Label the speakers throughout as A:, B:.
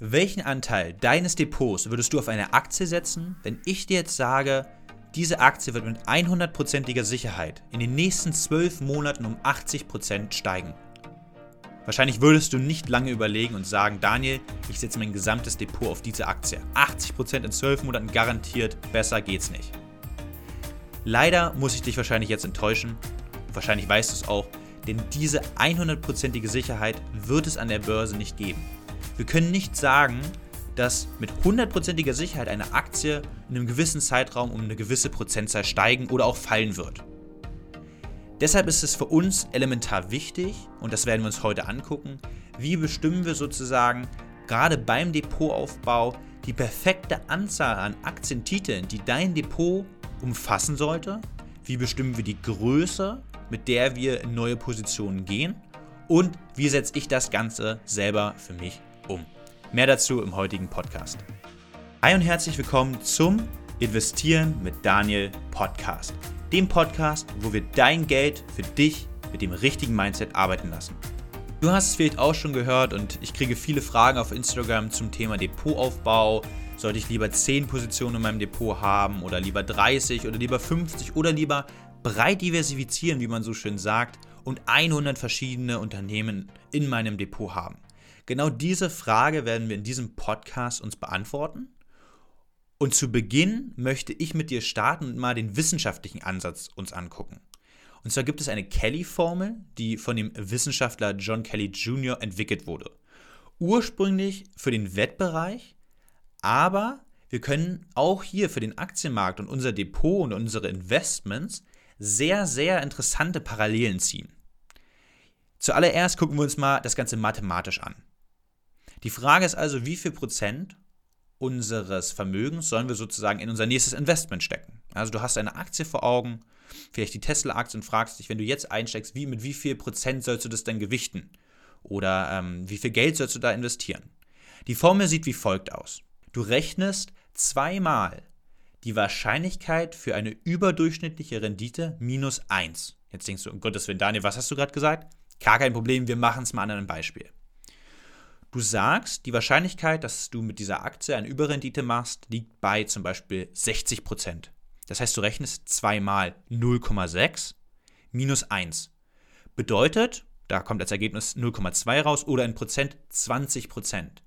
A: Welchen Anteil deines Depots würdest du auf eine Aktie setzen, wenn ich dir jetzt sage, diese Aktie wird mit 100%iger Sicherheit in den nächsten 12 Monaten um 80% steigen? Wahrscheinlich würdest du nicht lange überlegen und sagen, Daniel, ich setze mein gesamtes Depot auf diese Aktie. 80% in 12 Monaten garantiert, besser geht's nicht. Leider muss ich dich wahrscheinlich jetzt enttäuschen, wahrscheinlich weißt du es auch, denn diese 100%ige Sicherheit wird es an der Börse nicht geben. Wir können nicht sagen, dass mit 100%iger Sicherheit eine Aktie in einem gewissen Zeitraum um eine gewisse Prozentzahl steigen oder auch fallen wird. Deshalb ist es für uns elementar wichtig, und das werden wir uns heute angucken, wie bestimmen wir sozusagen gerade beim Depotaufbau die perfekte Anzahl an Aktientiteln, die dein Depot umfassen sollte, wie bestimmen wir die Größe, mit der wir in neue Positionen gehen und wie setze ich das Ganze selber für mich um. Mehr dazu im heutigen Podcast. Hi und herzlich willkommen zum Investieren mit Daniel Podcast. Dem Podcast, wo wir dein Geld für dich mit dem richtigen Mindset arbeiten lassen. Du hast es vielleicht auch schon gehört und ich kriege viele Fragen auf Instagram zum Thema Depotaufbau. Sollte ich lieber 10 Positionen in meinem Depot haben oder lieber 30 oder lieber 50 oder lieber breit diversifizieren, wie man so schön sagt, und 100 verschiedene Unternehmen in meinem Depot haben? Genau diese Frage werden wir in diesem Podcast uns beantworten. Und zu Beginn möchte ich mit dir starten und mal den wissenschaftlichen Ansatz uns angucken. Und zwar gibt es eine Kelly-Formel, die von dem Wissenschaftler John Kelly Jr. entwickelt wurde. Ursprünglich für den Wettbereich, aber wir können auch hier für den Aktienmarkt und unser Depot und unsere Investments sehr, sehr interessante Parallelen ziehen. Zuallererst gucken wir uns mal das Ganze mathematisch an. Die Frage ist also, wie viel Prozent unseres Vermögens sollen wir sozusagen in unser nächstes Investment stecken? Also du hast eine Aktie vor Augen, vielleicht die Tesla-Aktie und fragst dich, wenn du jetzt einsteckst, wie, mit wie viel Prozent sollst du das denn gewichten? Oder ähm, wie viel Geld sollst du da investieren? Die Formel sieht wie folgt aus. Du rechnest zweimal die Wahrscheinlichkeit für eine überdurchschnittliche Rendite minus 1. Jetzt denkst du, um Gottes Willen, Daniel, was hast du gerade gesagt? Gar kein Problem, wir machen es mal an einem Beispiel. Du sagst, die Wahrscheinlichkeit, dass du mit dieser Aktie eine Überrendite machst, liegt bei zum Beispiel 60 Prozent. Das heißt, du rechnest zweimal 0,6 minus 1. Bedeutet, da kommt als Ergebnis 0,2 raus oder in Prozent 20 Prozent.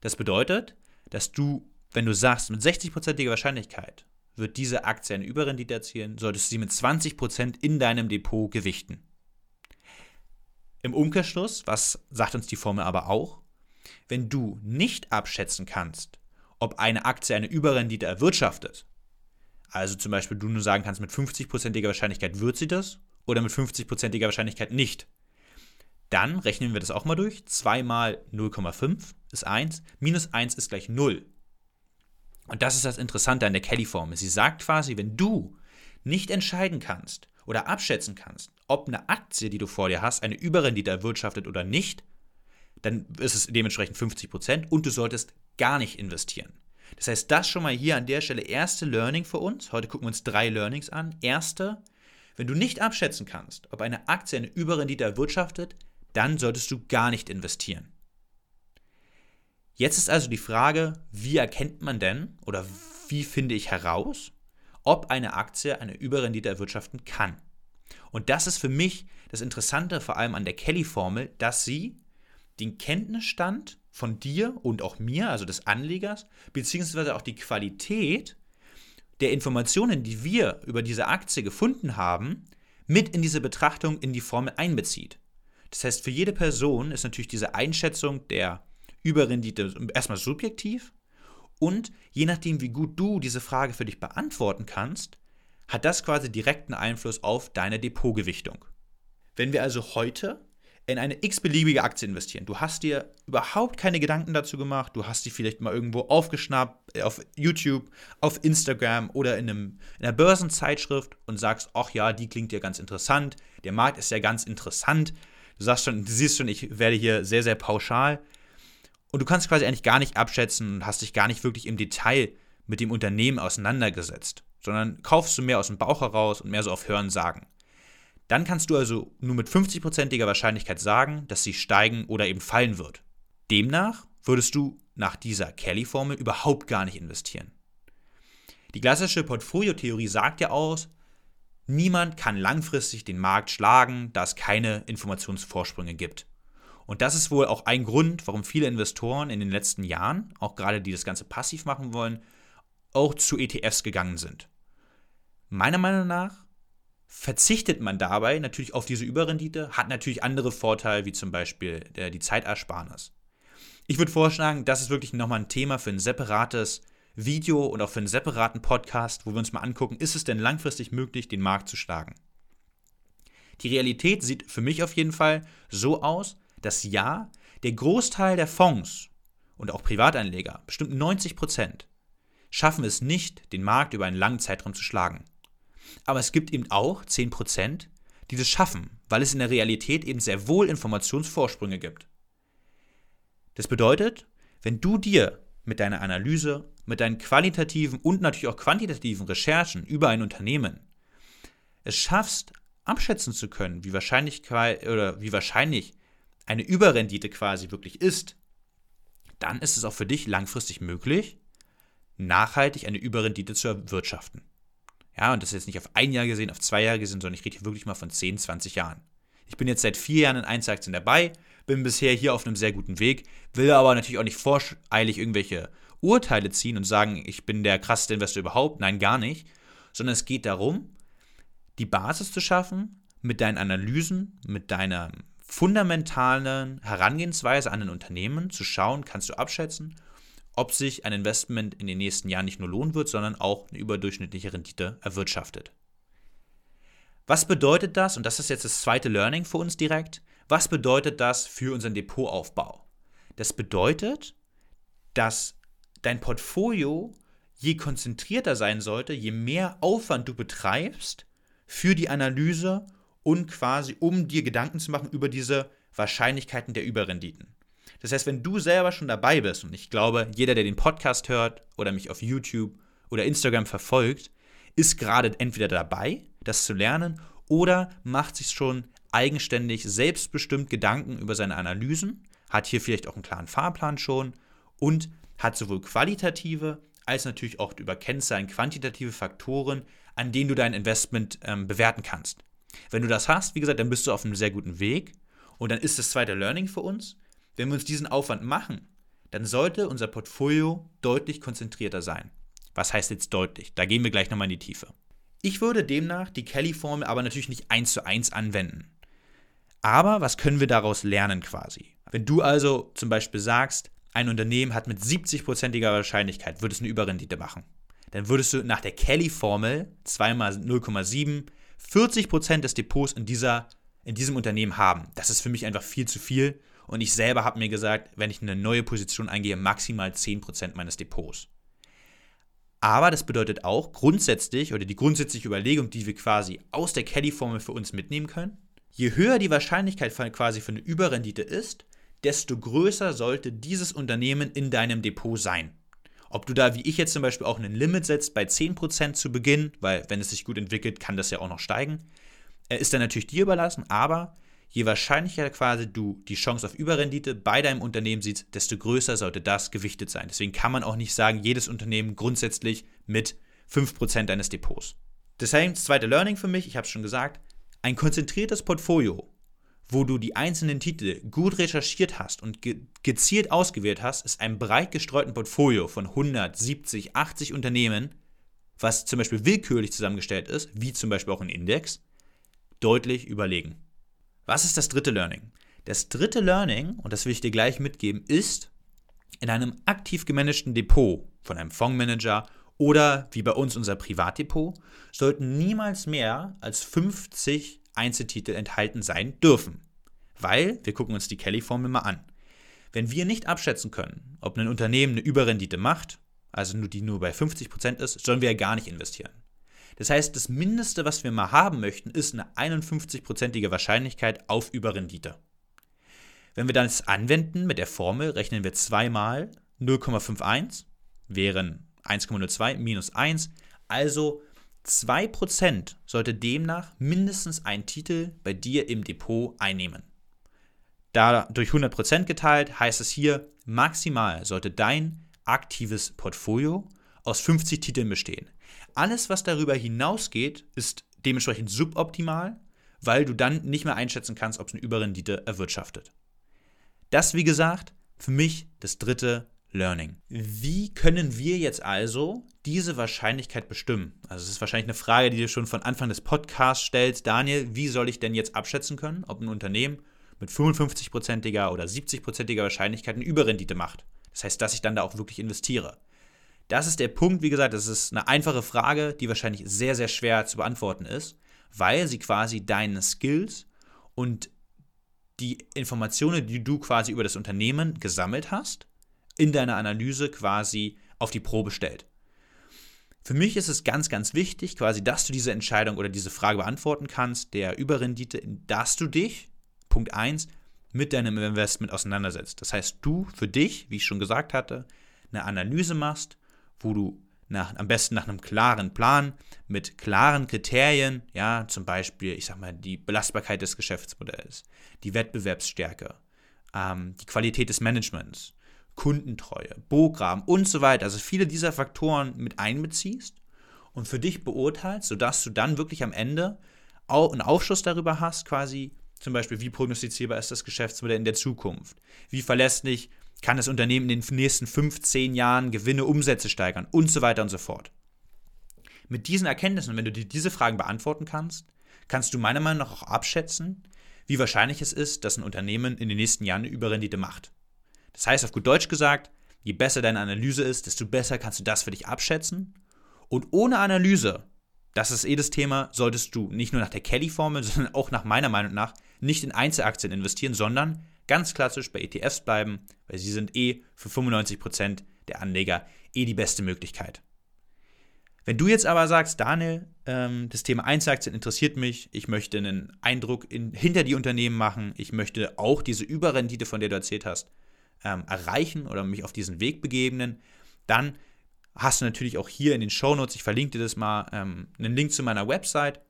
A: Das bedeutet, dass du, wenn du sagst, mit 60%iger Wahrscheinlichkeit wird diese Aktie eine Überrendite erzielen, solltest du sie mit 20% in deinem Depot gewichten. Im Umkehrschluss, was sagt uns die Formel aber auch? Wenn du nicht abschätzen kannst, ob eine Aktie eine Überrendite erwirtschaftet, also zum Beispiel du nur sagen kannst, mit 50%iger Wahrscheinlichkeit wird sie das oder mit 50%iger Wahrscheinlichkeit nicht, dann rechnen wir das auch mal durch. 2 mal 0,5 ist 1, minus 1 ist gleich 0. Und das ist das Interessante an der Kelly-Formel. Sie sagt quasi, wenn du nicht entscheiden kannst oder abschätzen kannst, ob eine Aktie, die du vor dir hast, eine Überrendite erwirtschaftet oder nicht, dann ist es dementsprechend 50% und du solltest gar nicht investieren. Das heißt, das schon mal hier an der Stelle erste Learning für uns. Heute gucken wir uns drei Learnings an. Erste, wenn du nicht abschätzen kannst, ob eine Aktie eine Überrendite erwirtschaftet, dann solltest du gar nicht investieren. Jetzt ist also die Frage, wie erkennt man denn oder wie finde ich heraus, ob eine Aktie eine Überrendite erwirtschaften kann? Und das ist für mich das Interessante vor allem an der Kelly-Formel, dass sie den Kenntnisstand von dir und auch mir, also des Anlegers, beziehungsweise auch die Qualität der Informationen, die wir über diese Aktie gefunden haben, mit in diese Betrachtung in die Formel einbezieht. Das heißt, für jede Person ist natürlich diese Einschätzung der Überrendite erstmal subjektiv und je nachdem, wie gut du diese Frage für dich beantworten kannst, hat das quasi direkten Einfluss auf deine Depotgewichtung. Wenn wir also heute in eine x-beliebige Aktie investieren, du hast dir überhaupt keine Gedanken dazu gemacht, du hast die vielleicht mal irgendwo aufgeschnappt, äh, auf YouTube, auf Instagram oder in, einem, in einer Börsenzeitschrift und sagst, ach ja, die klingt ja ganz interessant, der Markt ist ja ganz interessant, du sagst schon, du siehst schon, ich werde hier sehr, sehr pauschal und du kannst quasi eigentlich gar nicht abschätzen und hast dich gar nicht wirklich im Detail mit dem Unternehmen auseinandergesetzt sondern kaufst du mehr aus dem Bauch heraus und mehr so auf Hören sagen. Dann kannst du also nur mit 50%iger Wahrscheinlichkeit sagen, dass sie steigen oder eben fallen wird. Demnach würdest du nach dieser Kelly-Formel überhaupt gar nicht investieren. Die klassische Portfoliotheorie sagt ja aus, niemand kann langfristig den Markt schlagen, da es keine Informationsvorsprünge gibt. Und das ist wohl auch ein Grund, warum viele Investoren in den letzten Jahren, auch gerade die das Ganze passiv machen wollen, auch zu ETFs gegangen sind. Meiner Meinung nach verzichtet man dabei natürlich auf diese Überrendite, hat natürlich andere Vorteile, wie zum Beispiel die Zeitersparnis. Ich würde vorschlagen, das ist wirklich nochmal ein Thema für ein separates Video und auch für einen separaten Podcast, wo wir uns mal angucken, ist es denn langfristig möglich, den Markt zu schlagen? Die Realität sieht für mich auf jeden Fall so aus, dass ja, der Großteil der Fonds und auch Privatanleger, bestimmt 90 Prozent, schaffen es nicht, den Markt über einen langen Zeitraum zu schlagen. Aber es gibt eben auch 10 Prozent, die das schaffen, weil es in der Realität eben sehr wohl Informationsvorsprünge gibt. Das bedeutet, wenn du dir mit deiner Analyse, mit deinen qualitativen und natürlich auch quantitativen Recherchen über ein Unternehmen es schaffst, abschätzen zu können, wie wahrscheinlich oder wie wahrscheinlich eine Überrendite quasi wirklich ist, dann ist es auch für dich langfristig möglich, nachhaltig eine Überrendite zu erwirtschaften. Ja, und das ist jetzt nicht auf ein Jahr gesehen, auf zwei Jahre gesehen, sondern ich rede hier wirklich mal von 10, 20 Jahren. Ich bin jetzt seit vier Jahren in Einzelaktien dabei, bin bisher hier auf einem sehr guten Weg, will aber natürlich auch nicht voreilig irgendwelche Urteile ziehen und sagen, ich bin der krasseste Investor überhaupt. Nein, gar nicht. Sondern es geht darum, die Basis zu schaffen, mit deinen Analysen, mit deiner fundamentalen Herangehensweise an ein Unternehmen zu schauen, kannst du abschätzen, ob sich ein Investment in den nächsten Jahren nicht nur lohnen wird, sondern auch eine überdurchschnittliche Rendite erwirtschaftet. Was bedeutet das? Und das ist jetzt das zweite Learning für uns direkt. Was bedeutet das für unseren Depotaufbau? Das bedeutet, dass dein Portfolio je konzentrierter sein sollte, je mehr Aufwand du betreibst für die Analyse und quasi um dir Gedanken zu machen über diese Wahrscheinlichkeiten der Überrenditen. Das heißt, wenn du selber schon dabei bist, und ich glaube, jeder, der den Podcast hört oder mich auf YouTube oder Instagram verfolgt, ist gerade entweder dabei, das zu lernen, oder macht sich schon eigenständig, selbstbestimmt Gedanken über seine Analysen, hat hier vielleicht auch einen klaren Fahrplan schon und hat sowohl qualitative als natürlich auch über Kennzahlen quantitative Faktoren, an denen du dein Investment ähm, bewerten kannst. Wenn du das hast, wie gesagt, dann bist du auf einem sehr guten Weg. Und dann ist das zweite Learning für uns, wenn wir uns diesen Aufwand machen, dann sollte unser Portfolio deutlich konzentrierter sein. Was heißt jetzt deutlich? Da gehen wir gleich nochmal in die Tiefe. Ich würde demnach die Kelly-Formel aber natürlich nicht eins zu eins anwenden. Aber was können wir daraus lernen quasi? Wenn du also zum Beispiel sagst, ein Unternehmen hat mit 70%iger Wahrscheinlichkeit, würde es eine Überrendite machen, dann würdest du nach der Kelly-Formel 2 mal 0,7 40% des Depots in, dieser, in diesem Unternehmen haben. Das ist für mich einfach viel zu viel. Und ich selber habe mir gesagt, wenn ich eine neue Position eingehe, maximal 10% meines Depots. Aber das bedeutet auch grundsätzlich, oder die grundsätzliche Überlegung, die wir quasi aus der Kelly-Formel für uns mitnehmen können, je höher die Wahrscheinlichkeit quasi für eine Überrendite ist, desto größer sollte dieses Unternehmen in deinem Depot sein. Ob du da, wie ich jetzt zum Beispiel, auch ein Limit setzt bei 10% zu Beginn, weil wenn es sich gut entwickelt, kann das ja auch noch steigen, äh, ist dann natürlich dir überlassen, aber je wahrscheinlicher quasi du die Chance auf Überrendite bei deinem Unternehmen siehst, desto größer sollte das gewichtet sein. Deswegen kann man auch nicht sagen, jedes Unternehmen grundsätzlich mit 5% deines Depots. Deswegen das zweite Learning für mich, ich habe es schon gesagt, ein konzentriertes Portfolio wo du die einzelnen Titel gut recherchiert hast und ge gezielt ausgewählt hast, ist ein breit gestreuten Portfolio von 170, 80 Unternehmen, was zum Beispiel willkürlich zusammengestellt ist, wie zum Beispiel auch ein Index, deutlich überlegen. Was ist das dritte Learning? Das dritte Learning, und das will ich dir gleich mitgeben, ist, in einem aktiv gemanagten Depot von einem Fondsmanager oder wie bei uns unser Privatdepot sollten niemals mehr als 50 Einzeltitel enthalten sein dürfen. Weil, wir gucken uns die Kelly-Formel mal an. Wenn wir nicht abschätzen können, ob ein Unternehmen eine Überrendite macht, also nur die nur bei 50% ist, sollen wir ja gar nicht investieren. Das heißt, das Mindeste, was wir mal haben möchten, ist eine 51%ige Wahrscheinlichkeit auf Überrendite. Wenn wir das anwenden mit der Formel, rechnen wir zweimal 0,51, wären 1,02 minus 1, also 2% sollte demnach mindestens ein Titel bei dir im Depot einnehmen. da durch 100% geteilt heißt es hier, maximal sollte dein aktives Portfolio aus 50 Titeln bestehen. Alles, was darüber hinausgeht, ist dementsprechend suboptimal, weil du dann nicht mehr einschätzen kannst, ob es eine Überrendite erwirtschaftet. Das, wie gesagt, für mich das dritte Learning. Wie können wir jetzt also diese Wahrscheinlichkeit bestimmen? Also es ist wahrscheinlich eine Frage, die du schon von Anfang des Podcasts stellst. Daniel, wie soll ich denn jetzt abschätzen können, ob ein Unternehmen mit 55%iger oder 70%iger Wahrscheinlichkeit eine Überrendite macht? Das heißt, dass ich dann da auch wirklich investiere. Das ist der Punkt, wie gesagt, das ist eine einfache Frage, die wahrscheinlich sehr, sehr schwer zu beantworten ist, weil sie quasi deine Skills und die Informationen, die du quasi über das Unternehmen gesammelt hast, in deiner Analyse quasi auf die Probe stellt. Für mich ist es ganz, ganz wichtig, quasi, dass du diese Entscheidung oder diese Frage beantworten kannst, der Überrendite, dass du dich, Punkt 1, mit deinem Investment auseinandersetzt. Das heißt, du für dich, wie ich schon gesagt hatte, eine Analyse machst, wo du nach, am besten nach einem klaren Plan mit klaren Kriterien, ja, zum Beispiel, ich sag mal, die Belastbarkeit des Geschäftsmodells, die Wettbewerbsstärke, ähm, die Qualität des Managements, Kundentreue, Bograhmen und so weiter, also viele dieser Faktoren mit einbeziehst und für dich beurteilst, sodass du dann wirklich am Ende auch einen Aufschluss darüber hast, quasi zum Beispiel, wie prognostizierbar ist das Geschäftsmodell in der Zukunft, wie verlässlich kann das Unternehmen in den nächsten 15 Jahren Gewinne, Umsätze steigern und so weiter und so fort. Mit diesen Erkenntnissen, wenn du dir diese Fragen beantworten kannst, kannst du meiner Meinung nach auch abschätzen, wie wahrscheinlich es ist, dass ein Unternehmen in den nächsten Jahren eine Überrendite macht. Das heißt, auf gut Deutsch gesagt, je besser deine Analyse ist, desto besser kannst du das für dich abschätzen. Und ohne Analyse, das ist eh das Thema, solltest du nicht nur nach der Kelly-Formel, sondern auch nach meiner Meinung nach nicht in Einzelaktien investieren, sondern ganz klassisch bei ETFs bleiben, weil sie sind eh für 95% der Anleger eh die beste Möglichkeit. Wenn du jetzt aber sagst, Daniel, ähm, das Thema Einzelaktien interessiert mich, ich möchte einen Eindruck in, hinter die Unternehmen machen, ich möchte auch diese Überrendite, von der du erzählt hast, ähm, erreichen oder mich auf diesen Weg begeben, dann hast du natürlich auch hier in den Shownotes, ich verlinke dir das mal, ähm, einen Link zu meiner Website.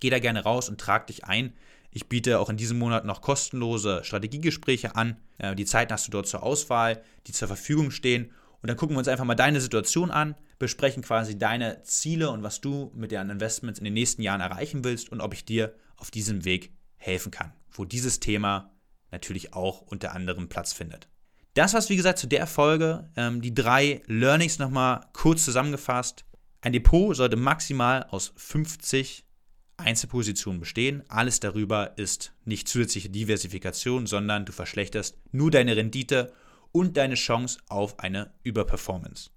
A: Geh da gerne raus und trag dich ein. Ich biete auch in diesem Monat noch kostenlose Strategiegespräche an. Äh, die Zeiten hast du dort zur Auswahl, die zur Verfügung stehen. Und dann gucken wir uns einfach mal deine Situation an, besprechen quasi deine Ziele und was du mit deinen Investments in den nächsten Jahren erreichen willst und ob ich dir auf diesem Weg helfen kann, wo dieses Thema natürlich auch unter anderem Platz findet. Das war's, wie gesagt, zu der Folge. Ähm, die drei Learnings nochmal kurz zusammengefasst. Ein Depot sollte maximal aus 50 Einzelpositionen bestehen. Alles darüber ist nicht zusätzliche Diversifikation, sondern du verschlechterst nur deine Rendite und deine Chance auf eine Überperformance.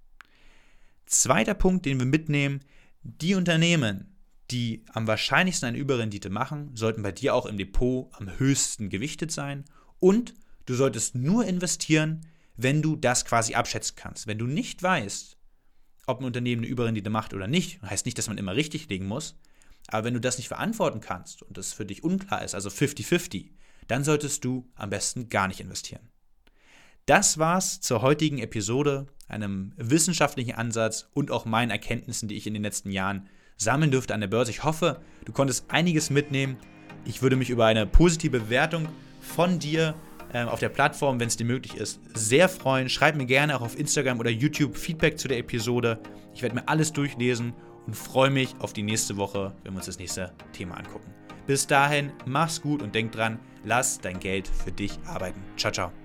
A: Zweiter Punkt, den wir mitnehmen, die Unternehmen, die am wahrscheinlichsten eine Überrendite machen, sollten bei dir auch im Depot am höchsten gewichtet sein und du solltest nur investieren, wenn du das quasi abschätzen kannst. Wenn du nicht weißt, ob ein Unternehmen eine Überrendite macht oder nicht, heißt nicht, dass man immer richtig liegen muss, aber wenn du das nicht verantworten kannst und das für dich unklar ist, also 50-50, dann solltest du am besten gar nicht investieren. Das war's zur heutigen Episode, einem wissenschaftlichen Ansatz und auch meinen Erkenntnissen, die ich in den letzten Jahren sammeln dürfte an der Börse. Ich hoffe, du konntest einiges mitnehmen. Ich würde mich über eine positive Bewertung von dir äh, auf der Plattform, wenn es dir möglich ist, sehr freuen. Schreib mir gerne auch auf Instagram oder YouTube Feedback zu der Episode. Ich werde mir alles durchlesen und freue mich auf die nächste Woche, wenn wir uns das nächste Thema angucken. Bis dahin, mach's gut und denk dran, lass dein Geld für dich arbeiten. Ciao, ciao.